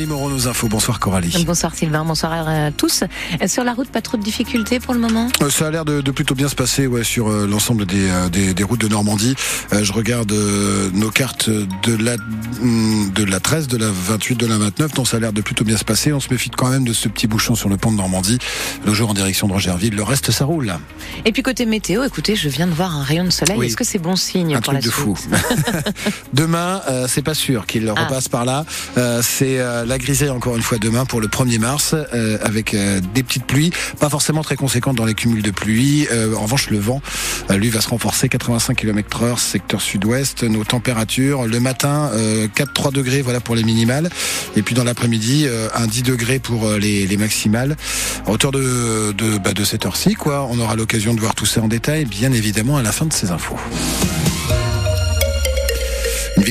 Coralie Moreau, nos infos. Bonsoir Coralie. Bonsoir Sylvain, bonsoir à tous. Sur la route, pas trop de difficultés pour le moment? Euh, Ça a l'air de, plutôt bien se passer ouais, sur euh, l'ensemble euh, des, des, routes de Normandie. je regarde nos cartes de la, mm, de la 13, de la 28, de la 29, donc ça a l'air de plutôt bien se passer. On se méfie quand même de ce petit bouchon sur le pont de Normandie, le jour en direction de Rogerville. Le reste, ça roule. Et puis côté météo, écoutez, je viens de voir un rayon de soleil. Est-ce que c'est bon signe un pour truc de fou. Demain, c'est pas sûr qu'il ah. repasse par là. c'est la grisaille encore une fois demain pour le 1er mars euh, avec euh, des petites pluies, pas forcément très conséquentes dans les cumuls de pluie. Euh, en revanche, le vent, lui, va se renforcer 85 km heure secteur sud-ouest. Nos températures, le matin, 4-3 degrés voilà pour les minimales. Et puis dans l'après-midi, un 10 degrés pour les, les maximales. À hauteur de, de, bah, de cette heure-ci, quoi. On aura l'occasion de voir tout ça en détail, bien évidemment, à la fin de ces infos.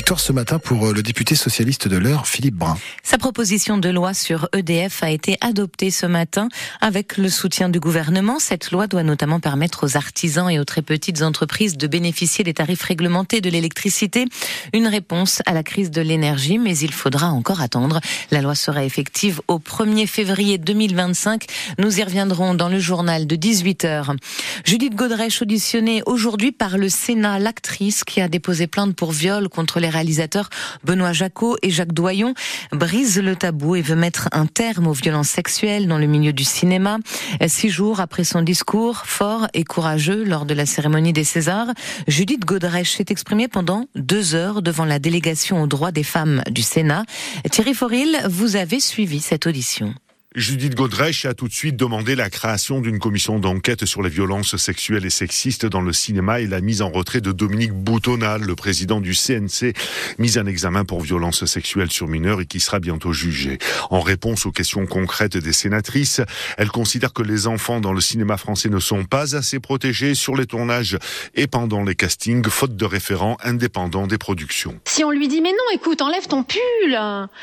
Victoire ce matin pour euh, le député socialiste de l'heure, Philippe Brun. Sa proposition de loi sur EDF a été adoptée ce matin avec le soutien du gouvernement. Cette loi doit notamment permettre aux artisans et aux très petites entreprises de bénéficier des tarifs réglementés de l'électricité. Une réponse à la crise de l'énergie, mais il faudra encore attendre. La loi sera effective au 1er février 2025. Nous y reviendrons dans le journal de 18h. Judith Godrèche auditionnée aujourd'hui par le Sénat, l'actrice qui a déposé plainte pour viol contre les réalisateurs Benoît Jacot et Jacques Doyon, brise le tabou et veut mettre un terme aux violences sexuelles dans le milieu du cinéma. Six jours après son discours fort et courageux lors de la cérémonie des Césars, Judith Godrèche s'est exprimée pendant deux heures devant la délégation aux droits des femmes du Sénat. Thierry Foril, vous avez suivi cette audition. Judith Godrèche a tout de suite demandé la création d'une commission d'enquête sur les violences sexuelles et sexistes dans le cinéma et la mise en retrait de Dominique Boutonal, le président du CNC, mis en examen pour violences sexuelles sur mineurs et qui sera bientôt jugé. En réponse aux questions concrètes des sénatrices, elle considère que les enfants dans le cinéma français ne sont pas assez protégés sur les tournages et pendant les castings, faute de référents indépendants des productions. Si on lui dit mais non, écoute, enlève ton pull,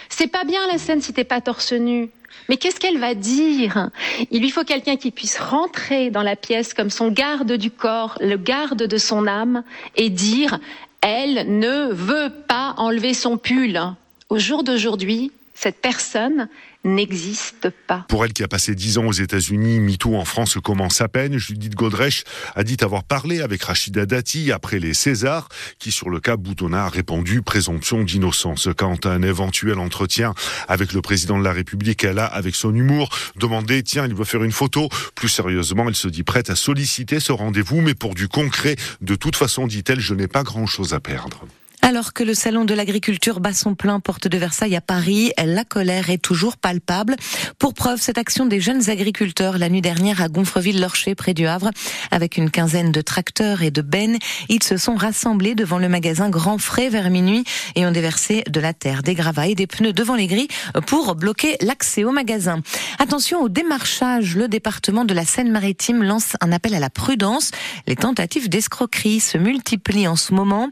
c'est pas bien la scène si t'es pas torse nu. Mais qu'est-ce qu'elle va dire? Il lui faut quelqu'un qui puisse rentrer dans la pièce comme son garde du corps, le garde de son âme, et dire elle ne veut pas enlever son pull. Au jour d'aujourd'hui, cette personne n'existe pas. Pour elle qui a passé dix ans aux États-Unis, MeToo en France commence à peine. Judith Godrèche a dit avoir parlé avec Rachida Dati après les Césars, qui sur le cas Boutonna a répondu présomption d'innocence. Quant à un éventuel entretien avec le président de la République, elle a, avec son humour, demandé tiens, il veut faire une photo. Plus sérieusement, elle se dit prête à solliciter ce rendez-vous, mais pour du concret, de toute façon, dit-elle, je n'ai pas grand-chose à perdre. Alors que le salon de l'agriculture bat son plein porte de Versailles à Paris, la colère est toujours palpable. Pour preuve, cette action des jeunes agriculteurs la nuit dernière à Gonfreville-Lorcher près du Havre, avec une quinzaine de tracteurs et de bennes, ils se sont rassemblés devant le magasin Grand Frais vers minuit et ont déversé de la terre, des gravats et des pneus devant les grilles pour bloquer l'accès au magasin. Attention au démarchage, le département de la Seine-Maritime lance un appel à la prudence. Les tentatives d'escroquerie se multiplient en ce moment.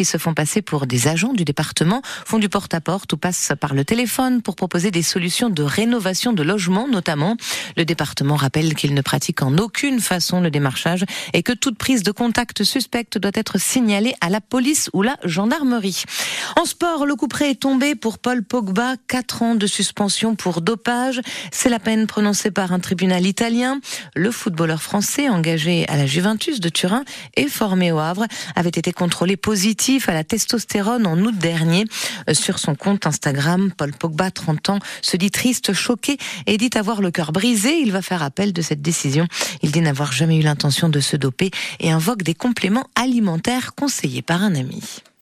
Qui se font passer pour des agents du département, font du porte-à-porte ou passent par le téléphone pour proposer des solutions de rénovation de logements notamment. Le département rappelle qu'il ne pratique en aucune façon le démarchage et que toute prise de contact suspecte doit être signalée à la police ou la gendarmerie. En sport, le coup près est tombé pour Paul Pogba, 4 ans de suspension pour dopage. C'est la peine prononcée par un tribunal italien. Le footballeur français engagé à la Juventus de Turin et formé au Havre avait été contrôlé positif à la testostérone en août dernier. Euh, sur son compte Instagram, Paul Pogba, 30 ans, se dit triste, choqué et dit avoir le cœur brisé. Il va faire appel de cette décision. Il dit n'avoir jamais eu l'intention de se doper et invoque des compléments alimentaires conseillés par un ami.